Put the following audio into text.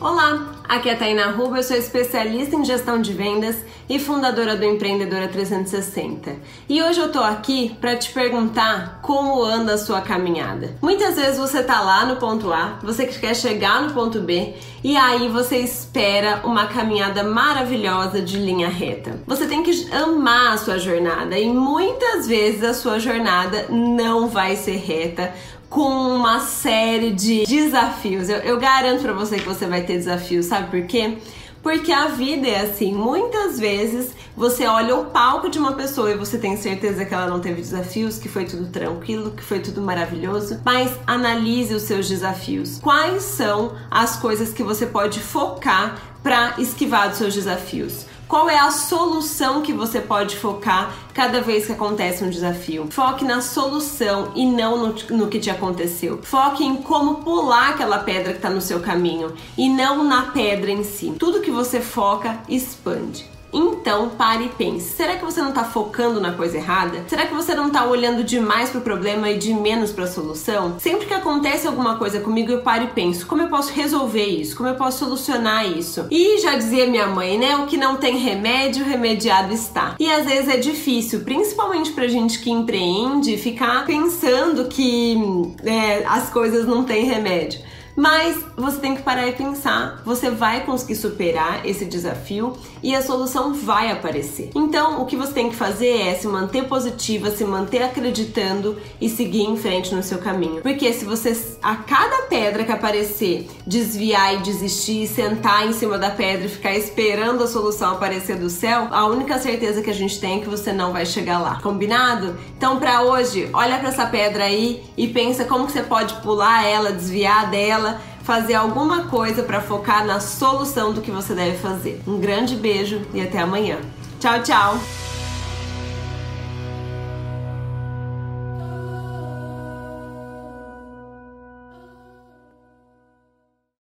Olá, aqui é a Taina Ruba, eu sou especialista em gestão de vendas e fundadora do Empreendedora 360. E hoje eu tô aqui para te perguntar como anda a sua caminhada. Muitas vezes você tá lá no ponto A, você quer chegar no ponto B e aí você espera uma caminhada maravilhosa de linha reta. Você tem que amar a sua jornada e muitas vezes a sua jornada não vai ser reta com uma série de desafios. Eu, eu garanto para você que você vai ter desafios, sabe por quê? Porque a vida é assim, muitas vezes você olha o palco de uma pessoa e você tem certeza que ela não teve desafios, que foi tudo tranquilo, que foi tudo maravilhoso, mas analise os seus desafios. Quais são as coisas que você pode focar para esquivar dos seus desafios? Qual é a solução que você pode focar cada vez que acontece um desafio? Foque na solução e não no, no que te aconteceu. Foque em como pular aquela pedra que está no seu caminho e não na pedra em si. Tudo que você foca expande. Então pare e pense: será que você não está focando na coisa errada? Será que você não está olhando demais para o problema e de menos para a solução? Sempre que acontece alguma coisa comigo, eu paro e penso: como eu posso resolver isso? Como eu posso solucionar isso? E já dizia minha mãe, né? O que não tem remédio, remediado está. E às vezes é difícil, principalmente pra gente que empreende, ficar pensando que é, as coisas não têm remédio. Mas você tem que parar e pensar, você vai conseguir superar esse desafio e a solução vai aparecer. Então, o que você tem que fazer é se manter positiva, se manter acreditando e seguir em frente no seu caminho. Porque se você a cada pedra que aparecer, desviar e desistir, sentar em cima da pedra e ficar esperando a solução aparecer do céu, a única certeza que a gente tem é que você não vai chegar lá. Combinado? Então, para hoje, olha para essa pedra aí e pensa como que você pode pular ela, desviar dela fazer alguma coisa para focar na solução do que você deve fazer. Um grande beijo e até amanhã. Tchau, tchau!